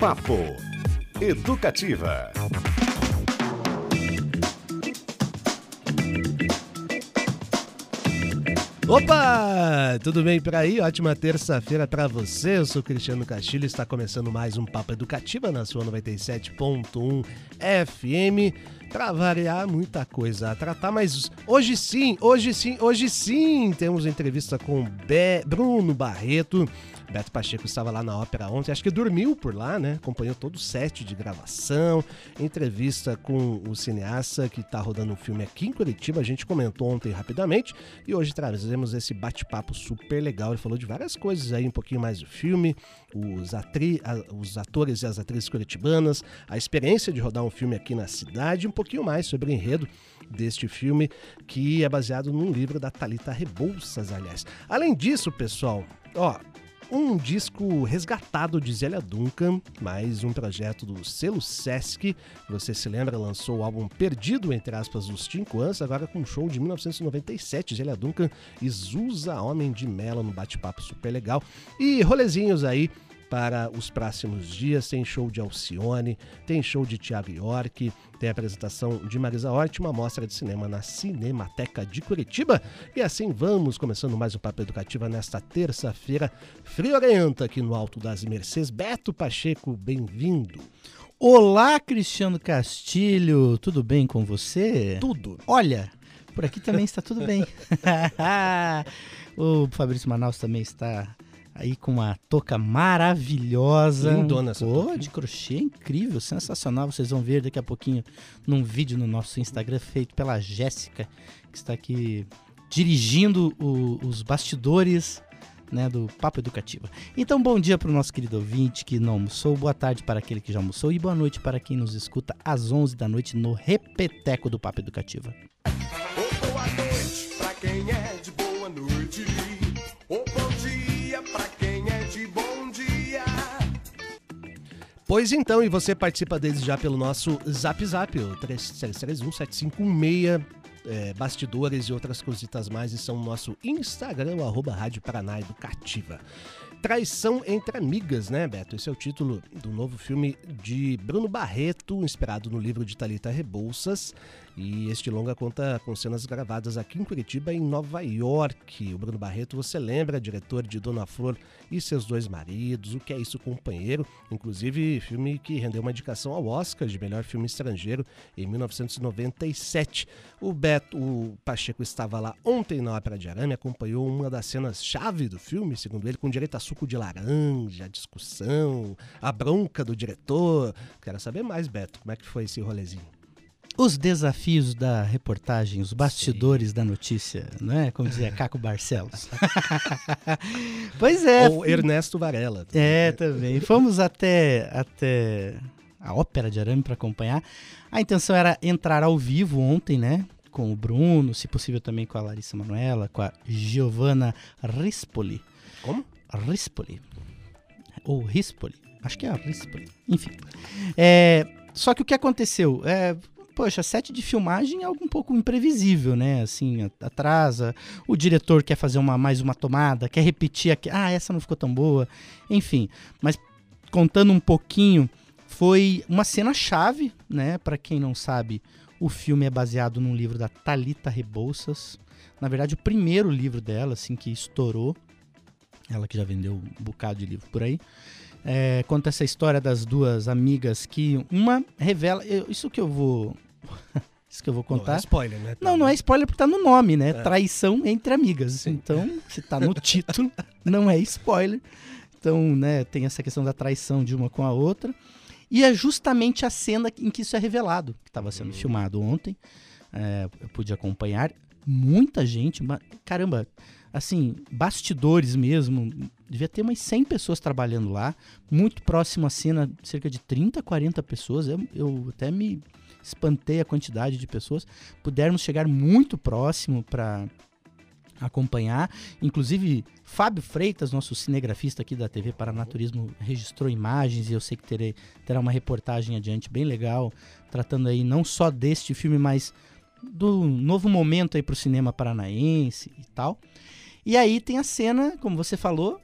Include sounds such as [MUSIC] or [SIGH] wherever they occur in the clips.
Bate-papo Educativa. Opa! Tudo bem por aí? Ótima terça-feira para você. Eu sou Cristiano Castilho e está começando mais um Papo Educativa na sua 97.1 FM. Para variar, muita coisa a tratar, mas hoje sim, hoje sim, hoje sim, temos entrevista com Be Bruno Barreto, Beto Pacheco estava lá na ópera ontem, acho que dormiu por lá, né? Acompanhou todo o set de gravação, entrevista com o cineasta que está rodando um filme aqui em Curitiba, a gente comentou ontem rapidamente e hoje trazemos esse bate-papo super legal. Ele falou de várias coisas aí, um pouquinho mais do filme, os, atri os atores e as atrizes curitibanas, a experiência de rodar um filme aqui na cidade, um pouquinho mais sobre o enredo deste filme, que é baseado num livro da Talita Rebouças, aliás. Além disso, pessoal, ó, um disco resgatado de Zélia Duncan, mais um projeto do selo Sesc. Você se lembra, lançou o álbum Perdido, entre aspas, dos Cinco Anos, agora com um show de 1997. Zélia Duncan e Zusa Homem de Melo no bate-papo super legal. E rolezinhos aí para os próximos dias. Tem show de Alcione, tem show de Tiago York, tem apresentação de Marisa Hort, uma mostra de cinema na Cinemateca de Curitiba. E assim vamos, começando mais um Papo Educativa nesta terça-feira friorenta aqui no Alto das Mercês. Beto Pacheco, bem-vindo. Olá, Cristiano Castilho, tudo bem com você? Tudo. Olha, por aqui também está tudo bem. [LAUGHS] [LAUGHS] o Fabrício Manaus também está aí com uma touca maravilhosa. Lindona essa Pô, de crochê, incrível, sensacional. Vocês vão ver daqui a pouquinho num vídeo no nosso Instagram feito pela Jéssica, que está aqui dirigindo o, os bastidores né, do Papo Educativo. Então, bom dia para o nosso querido ouvinte que não almoçou, boa tarde para aquele que já almoçou e boa noite para quem nos escuta às 11 da noite no Repeteco do Papo Educativo. Pois então, e você participa desde já pelo nosso Zap Zap, o 3331 7516 é, bastidores e outras cositas mais estão no nosso Instagram, o arroba Rádio Paraná Educativa. Traição entre Amigas, né, Beto? Esse é o título do novo filme de Bruno Barreto, inspirado no livro de Talita Rebouças. E este longa conta com cenas gravadas aqui em Curitiba e em Nova York. O Bruno Barreto, você lembra, diretor de Dona Flor e seus dois maridos, O que é isso, companheiro? Inclusive, filme que rendeu uma indicação ao Oscar de melhor filme estrangeiro em 1997. O Beto, o Pacheco estava lá ontem na Ópera de Arame, acompanhou uma das cenas chave do filme, segundo ele, com direito a suco de laranja, a discussão, a bronca do diretor. Quero saber mais, Beto, como é que foi esse rolezinho? Os desafios da reportagem, os bastidores Sim. da notícia, não é? Como dizia [LAUGHS] Caco Barcelos. [LAUGHS] pois é. Ou Ernesto Varela. Também. É, também. Fomos até, até a Ópera de Arame para acompanhar. A intenção era entrar ao vivo ontem, né? Com o Bruno, se possível também com a Larissa Manuela, com a Giovanna Rispoli. Como? Rispoli. Ou Rispoli. Acho que é a Rispoli. Enfim. É, só que o que aconteceu? É, poxa, set de filmagem é algo um pouco imprevisível, né? Assim, atrasa, o diretor quer fazer uma, mais uma tomada, quer repetir aqui, ah, essa não ficou tão boa, enfim. Mas contando um pouquinho, foi uma cena chave, né? Para quem não sabe, o filme é baseado num livro da Talita Rebouças. Na verdade, o primeiro livro dela, assim, que estourou. Ela que já vendeu um bocado de livro por aí. É, conta essa história das duas amigas que uma revela. Eu, isso que eu vou [LAUGHS] Isso que eu vou contar. Não é spoiler, né? Não, não é spoiler porque tá no nome, né? É. Traição entre amigas. Sim. Então, se tá no título, [LAUGHS] não é spoiler. Então, né, tem essa questão da traição de uma com a outra. E é justamente a cena em que isso é revelado, que estava sendo uhum. filmado ontem. É, eu pude acompanhar. Muita gente, caramba, assim, bastidores mesmo. Devia ter umas 100 pessoas trabalhando lá. Muito próximo à cena, cerca de 30, 40 pessoas. Eu, eu até me espantei a quantidade de pessoas. Pudermos chegar muito próximo para acompanhar. Inclusive, Fábio Freitas, nosso cinegrafista aqui da TV Paranaturismo, registrou imagens e eu sei que terei, terá uma reportagem adiante bem legal, tratando aí não só deste filme, mas do novo momento aí para o cinema paranaense e tal. E aí tem a cena, como você falou,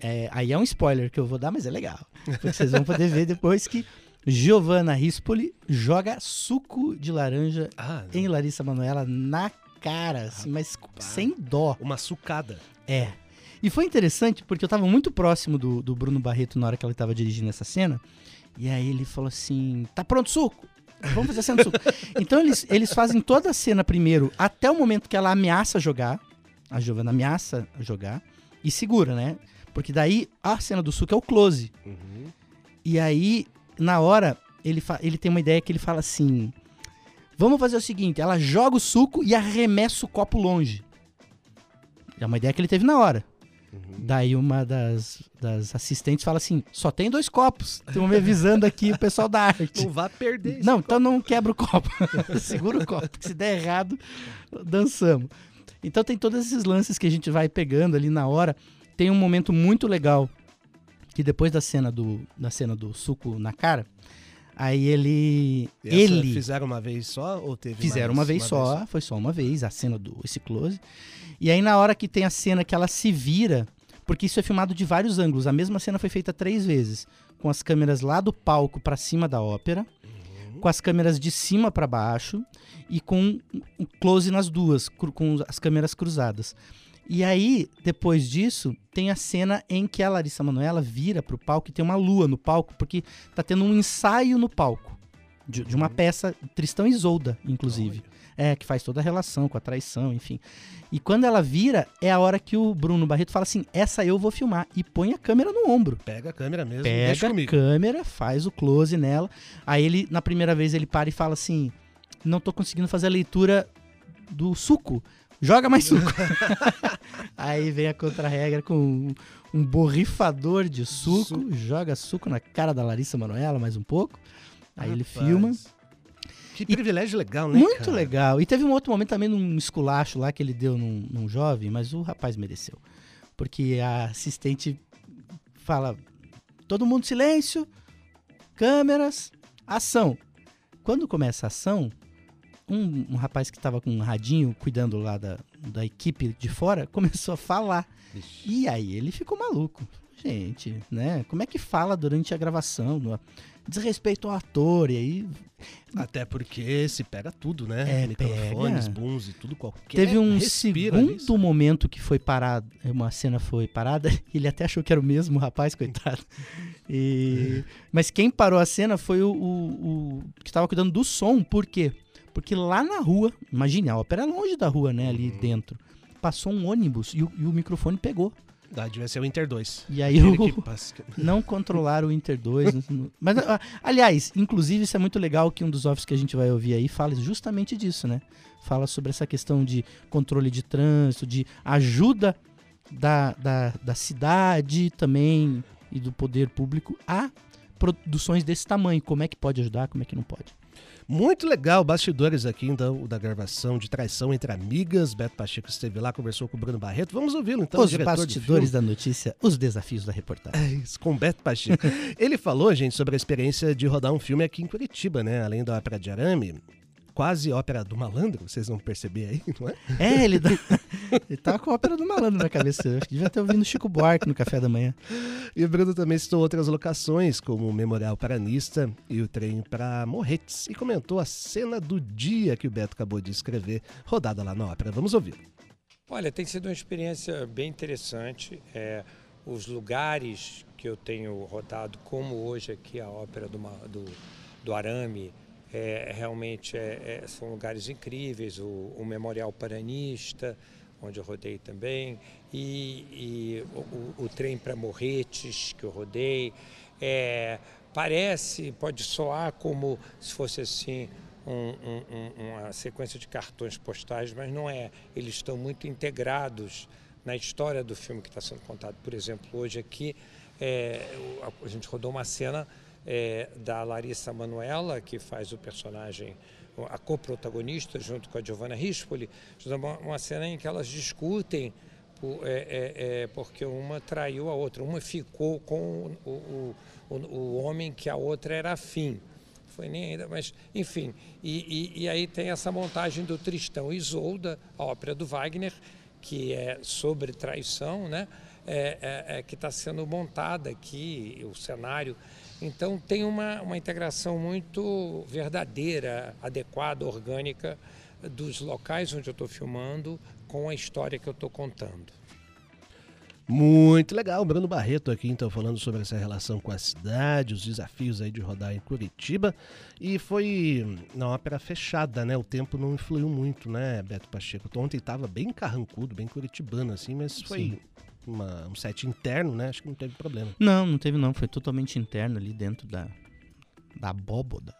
é, aí é um spoiler que eu vou dar, mas é legal. Porque vocês vão poder ver depois que Giovanna Rispoli joga suco de laranja Ah, em Larissa Manoela na cara, assim, mas sem dó. uma sucada. É. E foi interessante porque eu tava muito próximo do, do Bruno Barreto na hora que ela tava dirigindo essa cena. E aí ele falou assim: tá pronto o suco? Vamos fazer a cena do suco. [LAUGHS] então eles, eles fazem toda a cena primeiro, até o momento que ela ameaça jogar. A Giovanna ameaça jogar e segura, né? Porque daí a cena do suco é o close. Uhum. E aí, na hora, ele, ele tem uma ideia que ele fala assim: Vamos fazer o seguinte: ela joga o suco e arremessa o copo longe. É uma ideia que ele teve na hora. Daí uma das, das assistentes fala assim: só tem dois copos. Estão me avisando aqui o pessoal da arte. Não vá perder Não, então não quebra o copo. [LAUGHS] Segura o copo, se der errado, dançamos. Então tem todos esses lances que a gente vai pegando ali na hora. Tem um momento muito legal que depois da cena do, da cena do suco na cara, aí ele ele Fizeram uma vez só ou teve fizeram mais? uma vez só, foi só uma vez a cena do esse close. E aí na hora que tem a cena que ela se vira, porque isso é filmado de vários ângulos, a mesma cena foi feita três vezes, com as câmeras lá do palco pra cima da ópera, com as câmeras de cima pra baixo e com um close nas duas, com as câmeras cruzadas. E aí, depois disso, tem a cena em que a Larissa Manoela vira pro palco e tem uma lua no palco, porque tá tendo um ensaio no palco. De, de uma peça, Tristão e Isolda, inclusive. É, que faz toda a relação com a traição, enfim. E quando ela vira, é a hora que o Bruno Barreto fala assim: essa eu vou filmar. E põe a câmera no ombro. Pega a câmera mesmo, Pega a câmera, faz o close nela. Aí ele, na primeira vez, ele para e fala assim: não tô conseguindo fazer a leitura do suco. Joga mais suco. [LAUGHS] Aí vem a contra-regra com um, borrifador de suco, Suco. joga suco na cara da Larissa Manoela mais um pouco. Aí ele Rapaz, filma. Que privilégio legal, né? Muito cara? legal. E teve um outro momento também num esculacho lá que ele deu num, num jovem, mas o rapaz mereceu. Porque a assistente fala: todo mundo silêncio, câmeras, ação. Quando começa a ação, um, um rapaz que tava com um radinho cuidando lá da, da equipe de fora [LAUGHS] começou a falar. E aí ele ficou maluco. Gente, né? Como é que fala durante a gravação? No- Desrespeito ao ator, e aí Até porque se pega tudo, né? É, Microfones, booms e tudo qualquer. Teve um segundo momento que foi parado, uma cena foi parada, [LAUGHS] ele até achou que era o mesmo rapaz, coitado. E- [LAUGHS] mas quem parou a cena foi o, o- o que estava cuidando do som, por quê? Porque lá na rua, imagine, a ópera é longe da rua, né, Uhum. ali dentro, passou um ônibus e o, e o microfone pegou. Ah, devia ser o Inter 2. E aí o, [LAUGHS] não controlaram o Inter 2. não- mas, ah, aliás, inclusive isso é muito legal que um dos offs que a gente vai ouvir aí fala justamente disso, né? Fala sobre essa questão de controle de trânsito, de ajuda da, da, da cidade também e do poder público a produções desse tamanho. Como é que pode ajudar, como é que não pode. Muito legal, bastidores aqui então, da gravação de Traição entre Amigas. Beto Pacheco esteve lá, conversou com o Bruno Barreto. Vamos ouvi-lo então, Os bastidores da notícia, os desafios da reportagem. É isso, com Beto Pacheco. [LAUGHS] Ele falou, gente, sobre a experiência de rodar um filme aqui em Curitiba, né? Além da ópera de arame, quase ópera do malandro, vocês vão perceber aí, não é? É, ele, dá- [LAUGHS] ele tá com a ópera do malandro na cabeça. Eu acho que devia ter ouvindo Chico Buarque no café da manhã. E o Bruno também citou outras locações, como o Memorial Paranista e o trem para Morretes, e comentou a cena do dia que o Beto acabou de escrever, rodada lá na ópera. Vamos ouvir. Olha, tem sido uma experiência bem interessante. É, os lugares que eu tenho rodado, como hoje aqui a ópera do, do, do Arame, é, realmente é- é- são lugares incríveis. O, o Memorial Paranista, onde eu rodei também, e, e o, o- o trem para Morretes, que eu rodei. É, parece, pode soar como se fosse assim um- um- um- uma sequência de cartões postais, mas não é. Eles estão muito integrados na história do filme que está sendo contado. Por exemplo, hoje aqui é, a gente rodou uma cena é, da Larissa Manuela, que faz o personagem, a coprotagonista, junto com a Giovanna Rispoli, uma, uma cena em que elas discutem é, é, é, porque uma traiu a outra, uma ficou com o, o, o, o homem que a outra era afim foi nem ainda, mas enfim. E, e- e aí tem essa montagem do Tristão e Isolda, a ópera do Wagner, que é sobre traição, né? é, é, é, que está sendo montada aqui, o cenário. Então tem uma, uma integração muito verdadeira, adequada, orgânica dos locais onde eu estou filmando com a história que eu estou contando. Muito legal, Bruno Barreto aqui então falando sobre essa relação com a cidade, os desafios aí de rodar em Curitiba e foi na ópera fechada, né? O tempo não influiu muito, né, Beto Pacheco? Ontem estava bem carrancudo, bem curitibano assim, mas foi uma, um set interno, né? Acho que não teve problema. Não, não teve não, foi totalmente interno ali dentro da da abóboda.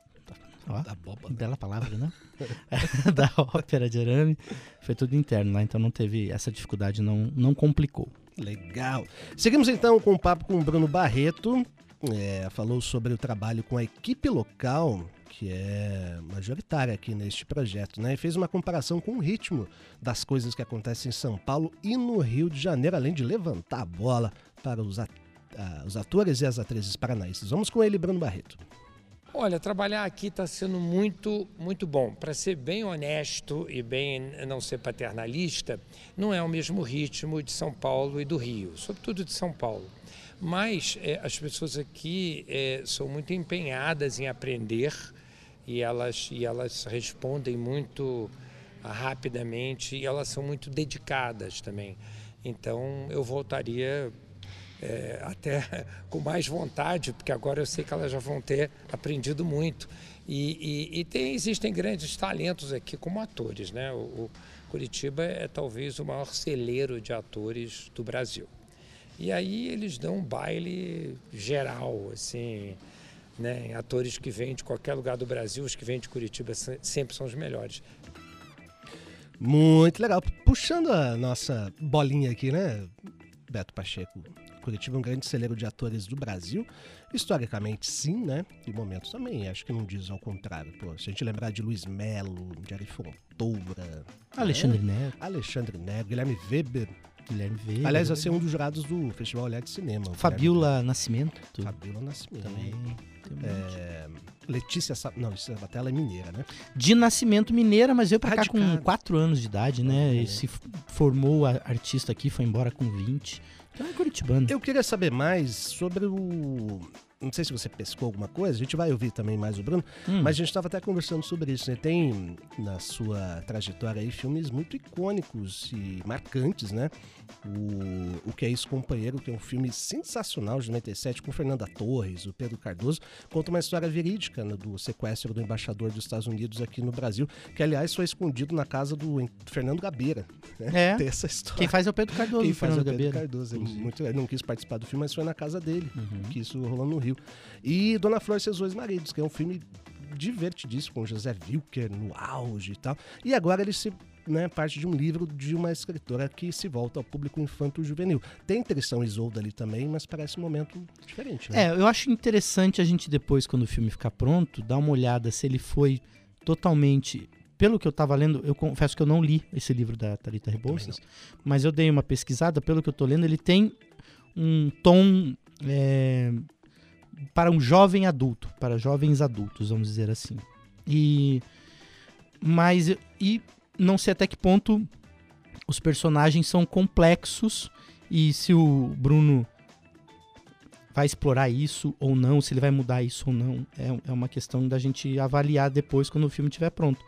Ó, Da bela palavra, né? [LAUGHS] [LAUGHS] da ópera de arame. Foi tudo interno lá, então não teve essa dificuldade, não, não complicou. Legal. Seguimos então com o papo com o Bruno Barreto. É, falou sobre o trabalho com a equipe local, que é majoritária aqui neste projeto, né? E fez uma comparação com o ritmo das coisas que acontecem em São Paulo e no Rio de Janeiro, além de levantar a bola para os, at- ah, os atores e as atrizes paranaenses. Vamos com ele, Bruno Barreto. Olha, trabalhar aqui está sendo muito, muito bom. Para ser bem honesto e bem não ser paternalista, não é o mesmo ritmo de São Paulo e do Rio, sobretudo de São Paulo. Mas eh, as pessoas aqui eh, são muito empenhadas em aprender e elas, e elas respondem muito ah, rapidamente e elas são muito dedicadas também. Então eu voltaria é, até [LAUGHS] com mais vontade, porque agora eu sei que elas já vão ter aprendido muito. E, e- e tem- existem grandes talentos aqui como atores. Né? O, o Curitiba é talvez o maior celeiro de atores do Brasil. E aí eles dão um baile geral, assim, né? atores que vêm de qualquer lugar do Brasil, os que vêm de Curitiba se- sempre são os melhores. Muito legal. Puxando a nossa bolinha aqui, né, Beto Pacheco? Curitiba é um grande celeiro de atores do Brasil. Historicamente, sim, né? E momentos também, acho que não diz ao contrário. Pô, se a gente lembrar de Luiz Melo, de Ari Fontoura, Alexandre Neto, Alexandre Neto, Guilherme Weber. Guilherme Veiga. Aliás, vai ser um dos jurados do Festival Olhar de Cinema. Fabiola Nascimento. Fabiola Nascimento. Também. É, Letícia. Não, Letícia Sabatella é mineira, né? De nascimento mineira, mas veio pra cá com Radicada. 4 anos de idade, né? Olha E se formou a- artista aqui, foi embora com 20. Então é curitibano. Eu queria saber mais sobre o. Não sei se você pescou alguma coisa, a gente vai ouvir também mais o Bruno, Hum. mas a gente estava até conversando sobre isso. Né? Tem na sua trajetória aí filmes muito icônicos e marcantes, né? O, o Que é Isso, Companheiro, que é um filme sensacional de 97 com Fernanda Torres, o Pedro Cardoso, conta uma história verídica né, do sequestro do embaixador dos Estados Unidos aqui no Brasil, que aliás foi escondido na casa do Fernando Gabeira. Né? É. Tem essa história. Quem faz é o Pedro Cardoso, Quem faz é Fernando o Pedro Gabeira. Cardoso. Ele, muito, ele não quis participar do filme, mas foi na casa dele, Uhum. que isso rolou no Rio. E Dona Flor e seus dois maridos, que é um filme divertidíssimo, com José Wilker no auge e tal. E agora ele se né, parte de um livro de uma escritora que se volta ao público infanto-juvenil. Tem Tristão Isolda ali também, mas parece um momento diferente, né? É, eu acho interessante a gente depois, quando o filme ficar pronto, dar uma olhada se ele foi totalmente. Pelo que eu tava lendo, eu confesso que eu não li esse livro da Thalita Rebouças, mas eu dei uma pesquisada, pelo que eu tô lendo, ele tem um tom é, para um jovem adulto, para jovens adultos, vamos dizer assim. E mas e não sei até que ponto os personagens são complexos e se o Bruno vai explorar isso ou não, se ele vai mudar isso ou não, é, é uma questão da gente avaliar depois quando o filme estiver pronto.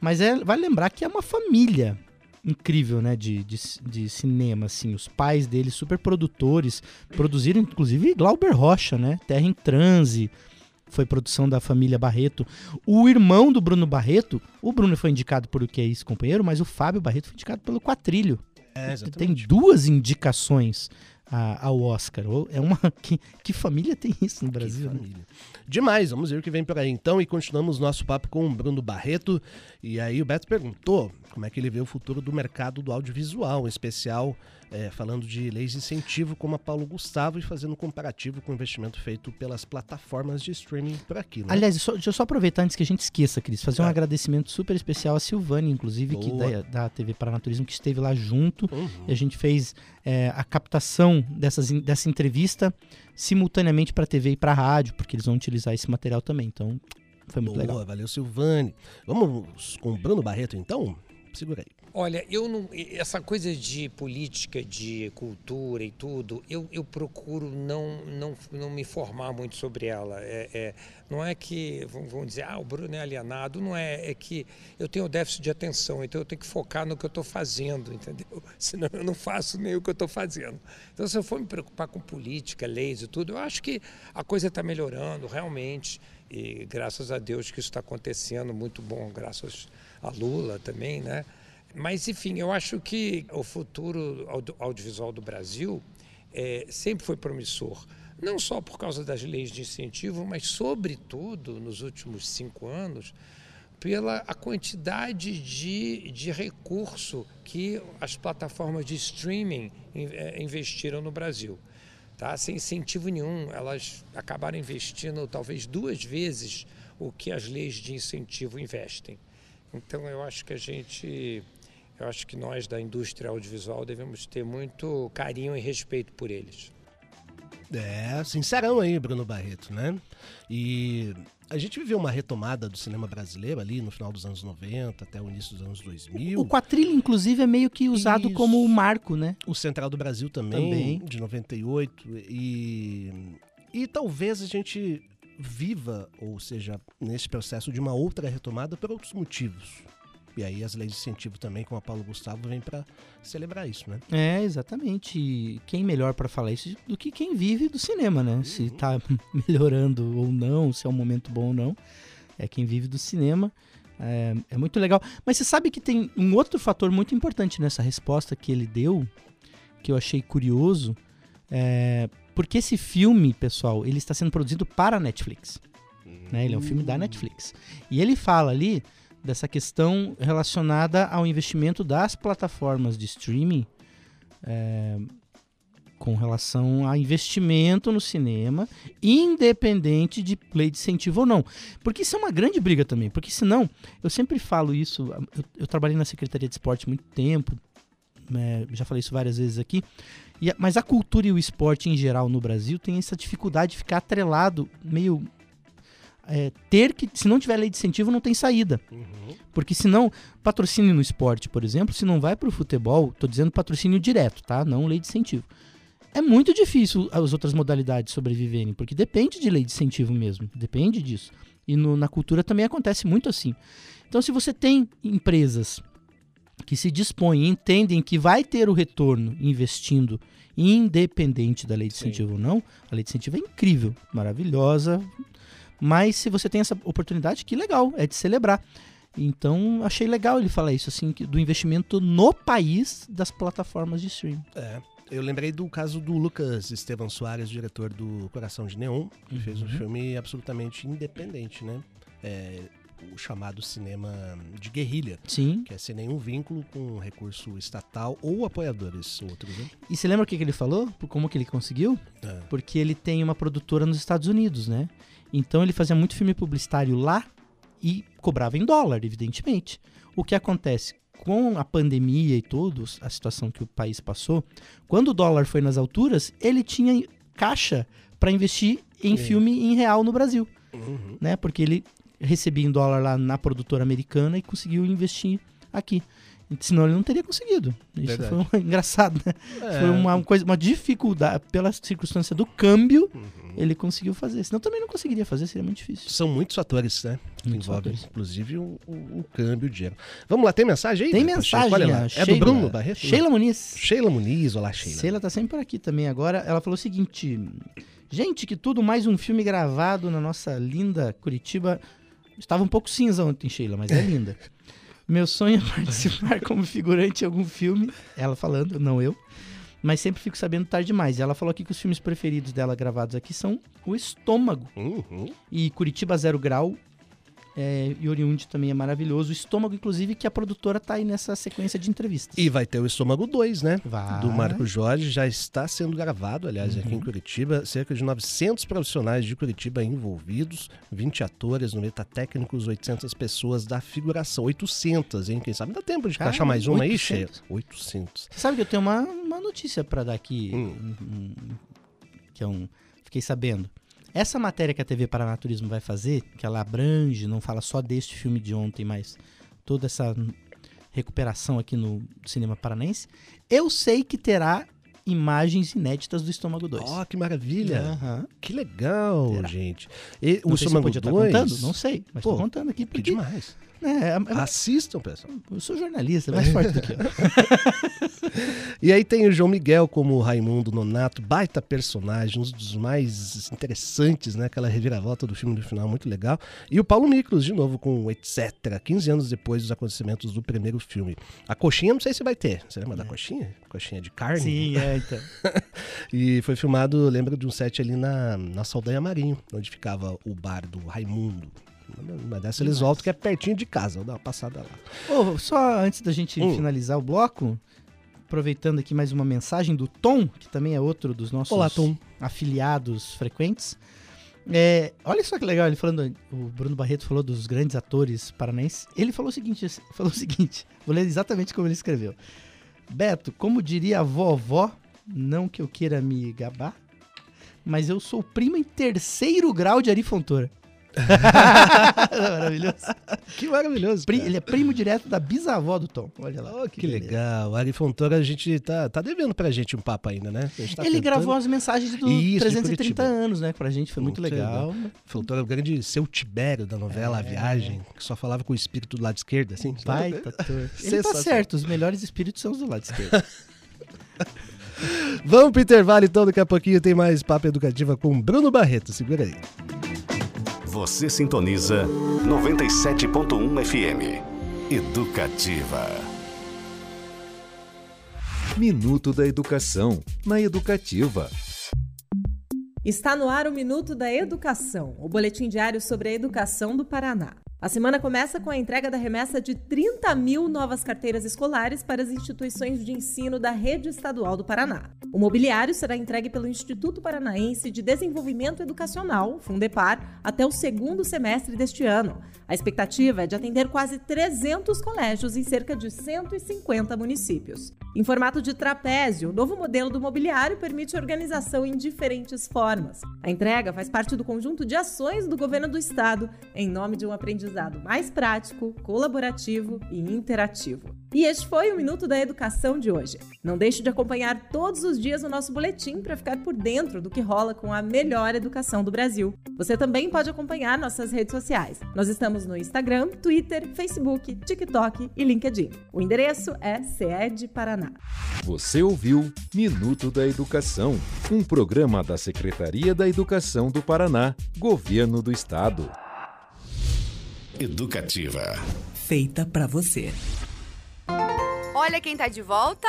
Mas é, vai lembrar que é uma família incrível, né, de, de, de cinema, assim, os pais dele super produtores, produziram inclusive Glauber Rocha, né, Terra em Transe, foi produção da família Barreto. O irmão do Bruno Barreto, o Bruno foi indicado por O Que É Isso, Companheiro, mas o Fábio Barreto foi indicado pelo Quatrilho. É, Tem duas indicações a- ao Oscar. É uma [LAUGHS] que, que família tem isso no Brasil? né? Demais, vamos ver o que vem por aí então e continuamos nosso papo com o Bruno Barreto. E aí o Beto perguntou como é que ele vê o futuro do mercado do audiovisual, em especial é, falando de leis de incentivo como a Paulo Gustavo e fazendo um comparativo com o investimento feito pelas plataformas de streaming por aqui. Né? Aliás, só- deixa eu só aproveitar antes que a gente esqueça, Cris, fazer um Tá. agradecimento super especial a Silvane, inclusive, que da, da TV Paranaturismo, que esteve lá junto. Uhum. E a gente fez é, a captação dessas, dessa entrevista simultaneamente para TV e para rádio, porque eles vão utilizar esse material também. Então, foi muito Boa, legal. valeu Silvane. Vamos com o Bruno Barreto então? Segura aí. Olha, eu não. Essa coisa de política, de cultura e tudo, eu, eu procuro não, não, não me informar muito sobre ela. É, é, não é que vão dizer, ah, o Bruno é alienado. Não é. É que eu tenho déficit de atenção, então eu tenho que focar no que eu estou fazendo, entendeu? [LAUGHS] Senão eu não faço nem o que eu estou fazendo. Então, se eu for me preocupar com política, leis e tudo, eu acho que a coisa está melhorando realmente. E graças a Deus que isso está acontecendo, muito bom, graças a Lula também, né? Mas, enfim, eu acho que o futuro audio- audiovisual do Brasil eh, sempre foi promissor. Não só por causa das leis de incentivo, mas, sobretudo, nos últimos cinco anos, pela a quantidade de, de recurso que as plataformas de streaming in- eh, investiram no Brasil. Tá? Sem incentivo nenhum, elas acabaram investindo talvez duas vezes o que as leis de incentivo investem. Então eu acho que a gente, eu acho que nós da indústria audiovisual devemos ter muito carinho e respeito por eles. É, sincerão aí, Bruno Barreto, né? E a gente viveu uma retomada do cinema brasileiro ali no final dos anos 90 até o início dos anos 2000. O quadrilho, inclusive, é meio que usado Isso. como marco, né? O Central do Brasil também, Também. de 98. E, e talvez a gente viva, ou seja, nesse processo de uma outra retomada por outros motivos. E aí as leis de incentivo também, com a Paulo Gustavo, vem para celebrar isso, né? É, exatamente. E quem melhor pra falar isso do que quem vive do cinema, né? Se tá [LAUGHS] melhorando ou não, se é um momento bom ou não. É quem vive do cinema. É, é muito legal. Mas você sabe que tem um outro fator muito importante nessa resposta que ele deu, que eu achei curioso. É, porque esse filme, pessoal, ele está sendo produzido para a Netflix. né? Ele é um filme da Netflix. E ele fala ali dessa questão relacionada ao investimento das plataformas de streaming é, com relação a investimento no cinema, independente de lei de incentivo ou não. Porque isso é uma grande briga também. Porque senão, eu sempre falo isso, eu, eu trabalhei na Secretaria de Esporte muito tempo, né, já falei isso várias vezes aqui, e mas a cultura e o esporte em geral no Brasil tem essa dificuldade de ficar atrelado, meio. É, ter que. Se não tiver lei de incentivo, não tem saída. Porque senão, patrocínio no esporte, por exemplo, se não vai pro futebol, tô dizendo patrocínio direto, tá? Não lei de incentivo. É muito difícil as outras modalidades sobreviverem, porque depende de lei de incentivo mesmo, depende disso. E no- na cultura também acontece muito assim. Então, se você tem empresas que se dispõem, entendem que vai ter o retorno investindo, independente da lei de Sim. incentivo ou não, a lei de incentivo é incrível, maravilhosa, mas se você tem essa oportunidade, que legal, é de celebrar. Então, achei legal ele falar isso, assim, do investimento no país das plataformas de streaming. É. Eu lembrei do caso do Lucas Estevam Soares, diretor do Coração de Neon, que fez um filme absolutamente independente, né? É, o chamado cinema de guerrilha, Sim. que é sem nenhum vínculo com recurso estatal ou apoiadores outros, né? E você lembra o que, que ele falou? Como que ele conseguiu? É. Porque ele tem uma produtora nos Estados Unidos, né? Então ele fazia muito filme publicitário lá e cobrava em dólar, evidentemente. O que acontece? Com a pandemia e tudo, a situação que o país passou, quando o dólar foi nas alturas, ele tinha caixa para investir em Sim. filme em real no Brasil, Uhum. né? Porque ele recebia em dólar lá na produtora americana e conseguiu investir aqui. Senão ele não teria conseguido. Isso Verdade. foi um- [LAUGHS] engraçado, né? É, Foi uma coisa, uma dificuldade, pela circunstância do câmbio, uhum. ele conseguiu fazer. Senão também não conseguiria fazer, seria muito difícil. São muitos fatores, né? Que Muitos envolvem, fatores. inclusive, o, câmbio, o dinheiro. Vamos lá, tem mensagem aí? Tem Pacheco? mensagem, Olha lá. a É Sheila, do Bruno Barreto? Sheila Muniz. Sheila Muniz, olá, Sheila. Sheila tá sempre por aqui também agora. Ela falou o seguinte: Gente, que tudo, mais um filme gravado na nossa linda Curitiba. Estava um pouco cinza ontem, Sheila, mas é linda. [LAUGHS] Meu sonho é participar como figurante em algum filme. Ela falando, não eu. Mas sempre fico sabendo tarde demais. Ela falou aqui que os filmes preferidos dela gravados aqui são O Estômago Uhum. e Curitiba Zero Grau. É, e Oriundi também é maravilhoso. O Estômago, inclusive, que a produtora tá aí nessa sequência de entrevistas. E vai ter o Estômago 2, né? Vai. Do Marco Jorge, já está sendo gravado, aliás, aqui em Uhum. Curitiba. Cerca de 900 profissionais de Curitiba envolvidos, 20 atores, 90 técnicos, 800 pessoas da figuração. 800, hein? Quem sabe dá tempo de encaixar mais uma aí, 800? Sheila? 800. Você sabe que eu tenho uma, uma notícia pra dar aqui. Hum. um- um- que é um. Fiquei sabendo. Essa matéria que a TV Paranaturismo vai fazer, que ela abrange, não fala só deste filme de ontem, mas toda essa recuperação aqui no cinema paranense. Eu sei que terá imagens inéditas do Estômago 2. Ó, que maravilha. Aham. Que legal, Terá. gente. E Não o sei se Estômago podia estar 2... contando, não sei, mas Pô, tô contando aqui Que porque demais. Né, é- é- Assistam, pessoal. eu sou jornalista, é mais forte do que eu. [LAUGHS] E aí tem o João Miguel como Raimundo Nonato, baita personagem, um dos mais interessantes, né? Aquela reviravolta do filme no final, muito legal. E o Paulo Miklos, de novo, com Etc., 15 anos depois dos acontecimentos do primeiro filme. A coxinha, não sei se vai ter. Você lembra da coxinha? Coxinha de carne? Sim, é, [LAUGHS] então. E foi filmado, lembra de um set ali na, na Saldanha Marinho, onde ficava o bar do Raimundo. Uma dessa eles voltam, que é pertinho de casa. Vou dar uma passada lá. Ô, só antes da gente Hum. finalizar o bloco, aproveitando aqui mais uma mensagem do Tom, que também é outro dos nossos Olá, afiliados frequentes. É, olha só que legal, ele falando, o Bruno Barreto falou dos grandes atores paranaenses. Ele falou o seguinte, [LAUGHS] falou o seguinte, vou ler exatamente como ele escreveu. Beto, como diria a vovó, não que eu queira me gabar, mas eu sou primo em terceiro grau de Ari Fontoura. [LAUGHS] Maravilhoso. Que maravilhoso. Cara. ele é primo direto da bisavó do Tom. Olha lá. Oh, que, beleza. legal. Ari Fontoura, a gente tá, tá devendo pra gente um papo ainda, né? Tá Ele tentando- gravou as mensagens do Isso, de 330 Curitiba. anos, né? Pra gente foi muito, Muito legal. Fontoura, o grande seu Tibério da novela A Viagem, que só falava com o espírito do lado esquerdo, assim. Vai, [LAUGHS] ator. Ele tá certo, os melhores espíritos são os do lado esquerdo. [LAUGHS] Vamos pro intervalo então, daqui a pouquinho tem mais papo educativa com Bruno Barreto. Segura aí. Você sintoniza 97.1 FM. Educativa. Minuto da Educação, na Educativa. Está no ar o Minuto da Educação, o boletim diário sobre a educação do Paraná. A semana começa com a entrega da remessa de 30 mil novas carteiras escolares para as instituições de ensino da rede estadual do Paraná. O mobiliário será entregue pelo Instituto Paranaense de Desenvolvimento Educacional, Fundepar, até o segundo semestre deste ano. A expectativa é de atender quase 300 colégios em cerca de 150 municípios. Em formato de trapézio, o novo modelo do mobiliário permite organização em diferentes formas. A entrega faz parte do conjunto de ações do governo do estado em nome de um aprendizado mais prático, colaborativo e interativo. E este foi o Minuto da Educação de hoje. Não deixe de acompanhar todos os dias o nosso boletim para ficar por dentro do que rola com a melhor educação do Brasil. Você também pode acompanhar nossas redes sociais. Nós estamos no Instagram, Twitter, Facebook, TikTok e LinkedIn. O endereço é CED Paraná. Você ouviu Minuto da Educação, um programa da Secretaria da Educação do Paraná, Governo do Estado. Educativa. feita pra você. Olha quem tá de volta.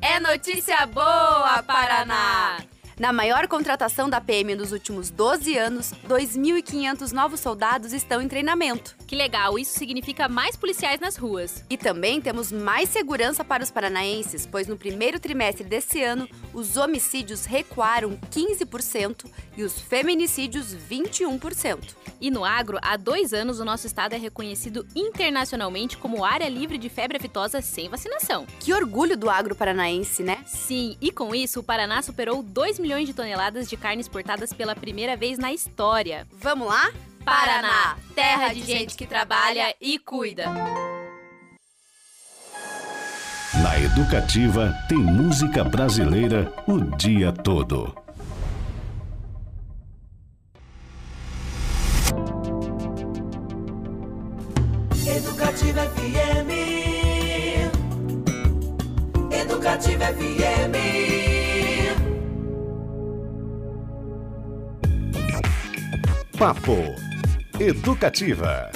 É notícia boa, Paraná! Na maior contratação da PM nos últimos 12 anos, 2.500 novos soldados estão em treinamento. Que legal, isso significa mais policiais nas ruas. E também temos mais segurança para os paranaenses, pois no primeiro trimestre desse ano, os homicídios recuaram 15% e os feminicídios 21%. E no agro, há dois anos o nosso estado é reconhecido internacionalmente como área livre de febre aftosa sem vacinação. Que orgulho do agro paranaense, né? Sim, e com isso o Paraná superou 2 milhões de toneladas de carne exportadas pela primeira vez na história. Vamos lá? Paraná, terra de gente que trabalha e cuida. Na Educativa tem música brasileira o dia todo. Educativa FM. Educativa FM. Papo Educativa.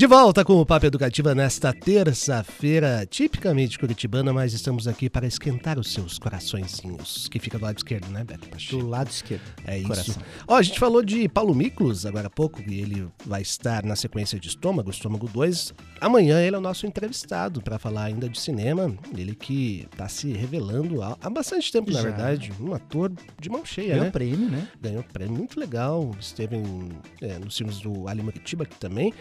De volta com o Papo Educativa nesta terça-feira, tipicamente curitibana, mas estamos aqui para esquentar os seus coraçõezinhos, que fica do lado esquerdo, né, Beto? Do lado esquerdo. É isso. Coração. Ó, a gente falou de Paulo Miklos agora há pouco, e ele vai estar na sequência de Estômago, Estômago 2. Amanhã ele é o nosso entrevistado para falar ainda de cinema. Ele que está se revelando há, há bastante tempo, na Já. verdade. Um ator de mão cheia, Ganhou né? prêmio, né? Ganhou prêmio muito legal. Esteve em, é, nos filmes do Ali Muritiba aqui também.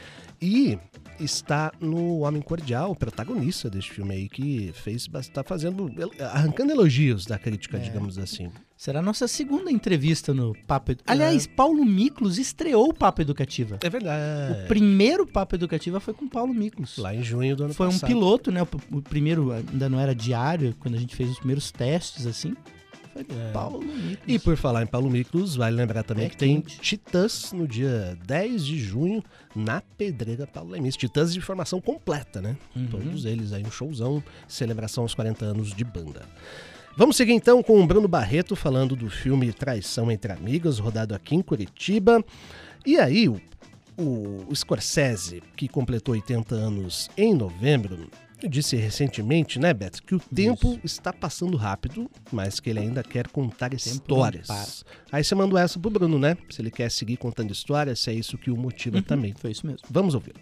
E está no Homem Cordial, o protagonista deste filme aí, que fez, está fazendo, arrancando elogios da crítica, É. digamos assim. Será a nossa segunda entrevista no Papo Edu... Aliás, Paulo Miklos estreou o Papo Educativa. É verdade. O primeiro Papo Educativa foi com Paulo Miklos. Lá em junho do ano Foi um passado. piloto, né? O primeiro ainda não era diário, quando a gente fez os primeiros testes, assim. Foi É. Paulo Miklos. E por falar em Paulo Miklos, vale lembrar também É que tem quente. Titãs no dia 10 de junho na Pedreira Paulo Lemis. Titãs de formação completa, né? Uhum. Todos eles aí, um showzão, celebração aos 40 anos de banda. Vamos seguir então com o Bruno Barreto falando do filme Traição entre Amigas, rodado aqui em Curitiba. E aí, o, o Scorsese, que completou 80 anos em novembro, disse recentemente, né, Beto, que o tempo está passando rápido, mas que ele ainda quer contar histórias. Aí você mandou essa pro Bruno, né? Se ele quer seguir contando histórias, se é isso que o motiva também. Foi isso mesmo. Vamos ouvir.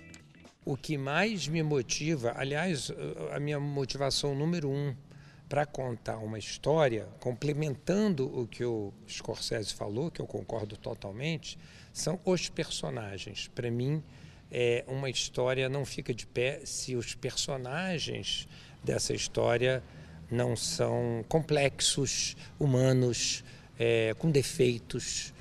O que mais me motiva, aliás, a minha motivação número um para contar uma história, complementando o que o Scorsese falou, que eu concordo totalmente, são os personagens. Para mim, é, uma história não fica de pé se os personagens dessa história não são complexos, humanos, é, com defeitos.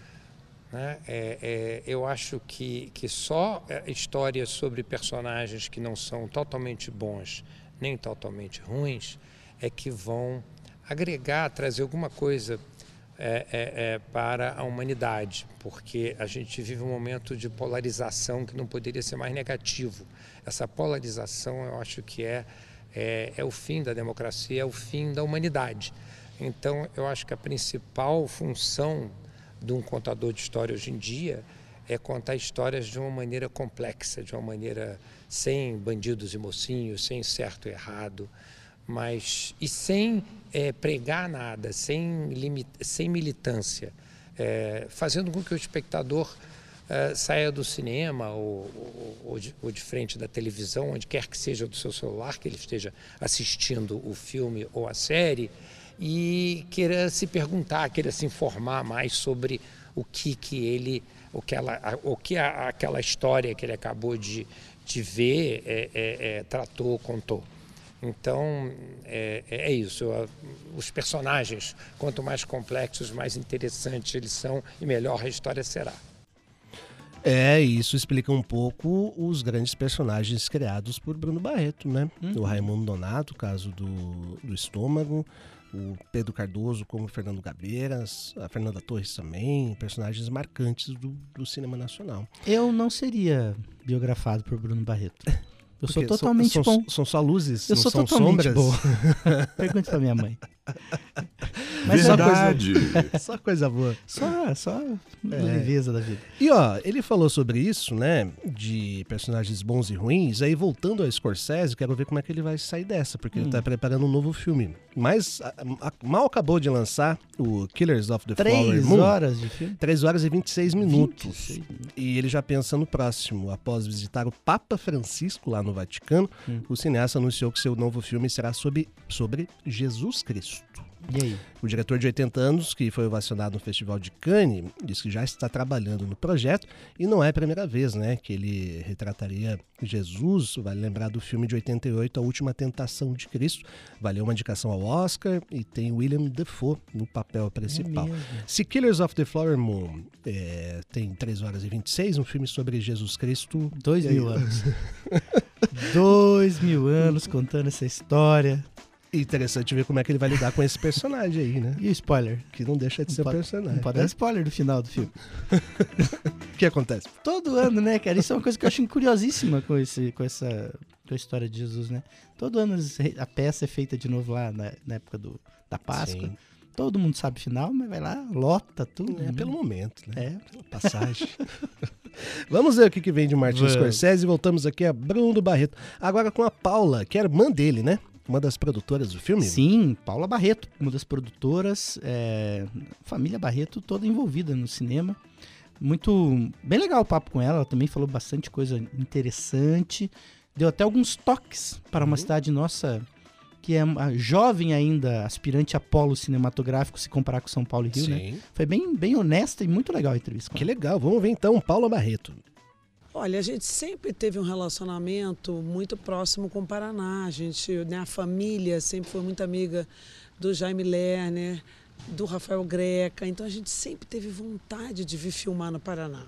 né? É, é, eu acho que, que só é, histórias sobre personagens que não são totalmente bons nem totalmente ruins é que vão agregar, trazer alguma coisa é, é, é, para a humanidade, porque a gente vive um momento de polarização que não poderia ser mais negativo. Essa polarização, eu acho que é, é, é o fim da democracia, é o fim da humanidade. Então, eu acho que a principal função de um contador de história hoje em dia é contar histórias de uma maneira complexa, de uma maneira sem bandidos e mocinhos, sem certo e errado, mas e sem é, pregar nada, sem, limit, sem militância, é, fazendo com que o espectador é, saia do cinema ou, ou, ou, de, ou de frente da televisão, onde quer que seja do seu celular, que ele esteja assistindo o filme ou a série, e queira se perguntar, queira se informar mais sobre o que, que ele, o que, ela, o que a, aquela história que ele acabou de, de ver tratou, contou. Então, é, é isso. Os personagens, quanto mais complexos, mais interessantes eles são e melhor a história será. É, isso explica um pouco os grandes personagens criados por Bruno Barreto, né? Uhum. O Raimundo Donato, caso do, do estômago, o Pedro Cardoso como Fernando Gabeiras, a Fernanda Torres também, personagens marcantes do, do cinema nacional. Eu não seria biografado por Bruno Barreto. [LAUGHS] Eu sou Porque totalmente são, bom. São, são só luzes, Eu sou são totalmente sombras. bom. [LAUGHS] Pergunte pra minha mãe. Verdade. Só coisa, só coisa boa. Só, só É. leveza da vida. E ó, ele falou sobre isso, né? De personagens bons e ruins. Aí voltando ao Scorsese, quero ver como é que ele vai sair dessa, porque ele tá preparando um novo filme. Mas a- a- mal acabou de lançar o Killers of the Flower Três Moon. horas de filme. 3 horas e 26 minutos. 26 minutos. E ele já pensa no próximo. Após visitar o Papa Francisco lá no Vaticano, Hum. o cineasta anunciou que seu novo filme será sobre, sobre Jesus Cristo. E aí? O diretor de 80 anos, que foi ovacionado no Festival de Cannes, disse que já está trabalhando no projeto e não é a primeira vez né, que ele retrataria Jesus. Vale lembrar do filme de 88, A Última Tentação de Cristo. Valeu uma indicação ao Oscar e tem William Defoe no papel principal. mesmo? Se Killers of the Flower Moon é, tem 3 horas e 26, um filme sobre Jesus Cristo. Dois mil anos. [LAUGHS] Dois mil anos contando essa história. Interessante ver como é que ele vai lidar com esse personagem aí, né? E o spoiler? Que não deixa de Não ser pode- personagem. Não pode né? dar spoiler do final do filme. [LAUGHS] O que acontece? Todo ano, né, cara? Isso é uma coisa que eu acho curiosíssima com, esse, com essa com a história de Jesus, né? Todo ano a peça é feita de novo lá na, na época do, da Páscoa. Sim. Todo mundo sabe o final, mas vai lá, lota tudo. É né? pelo momento, né? É. Pela passagem. [LAUGHS] Vamos ver o que, que vem de Martin Vamos. Scorsese e voltamos aqui a Bruno Barreto. Agora com a Paula, que é irmã dele, né? Uma das produtoras do filme. Sim, Paula Barreto, uma das produtoras, é, família Barreto toda envolvida no cinema. Muito bem legal o papo com ela, ela também falou bastante coisa interessante. Deu até alguns toques para uma cidade nossa que é uma jovem ainda, aspirante a polo cinematográfico se comparar com São Paulo e Rio, né? Sim. Foi bem, bem honesta e muito legal a entrevista. Que legal. Vamos ver então Paula Barreto. Olha, a gente sempre teve um relacionamento muito próximo com o Paraná. A gente, né, a família sempre foi muito amiga do Jaime Lerner, do Rafael Greca. Então a gente sempre teve vontade de vir filmar no Paraná.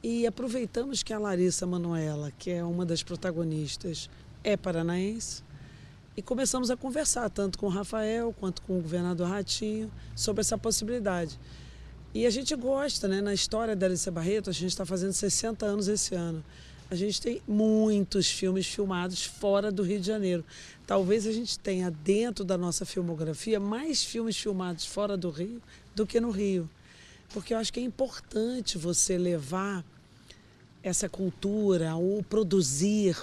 E aproveitamos que a Larissa Manuela, que é uma das protagonistas, é paranaense. E começamos a conversar, tanto com o Rafael quanto com o governador Ratinho, sobre essa possibilidade. E a gente gosta, né? Na história da Alice Barreto, a gente está fazendo 60 anos esse ano. A gente tem muitos filmes filmados fora do Rio de Janeiro. Talvez a gente tenha dentro da nossa filmografia mais filmes filmados fora do Rio do que no Rio. Porque eu acho que é importante você levar essa cultura ou produzir,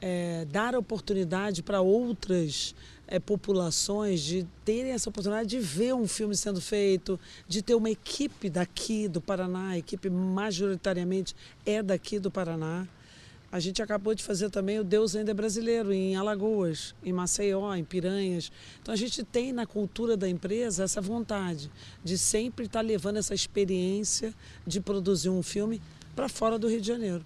é, dar oportunidade para outras é, populações de terem essa oportunidade de ver um filme sendo feito, de ter uma equipe daqui do Paraná, a equipe majoritariamente é daqui do Paraná. A gente acabou de fazer também o Deus Ainda é Brasileiro, em Alagoas, em Maceió, em Piranhas. Então a gente tem na cultura da empresa essa vontade de sempre estar levando essa experiência de produzir um filme para fora do Rio de Janeiro.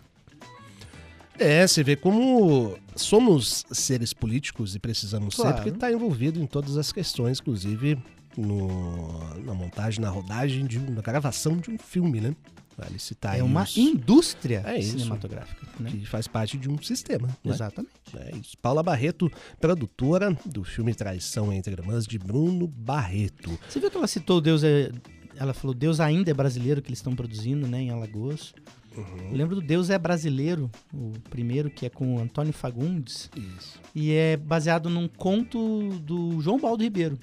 É, você vê como somos seres políticos e precisamos Claro. sempre estar envolvido em todas as questões, inclusive no- na montagem, na rodagem, de, na gravação de um filme, né? Vale citar É uma indústria É cinematográfica. Né? que faz parte de um sistema. né? Exatamente. É isso. Paula Barreto, produtora do filme Traição entre Irmãs de Bruno Barreto. Você viu que ela citou Deus é. Ela falou Deus ainda é brasileiro que eles estão produzindo, né, em Alagoas. Uhum. Lembro do Deus é brasileiro, o primeiro que é com o Antônio Fagundes Isso. e é baseado num conto do João Baldo Ribeiro.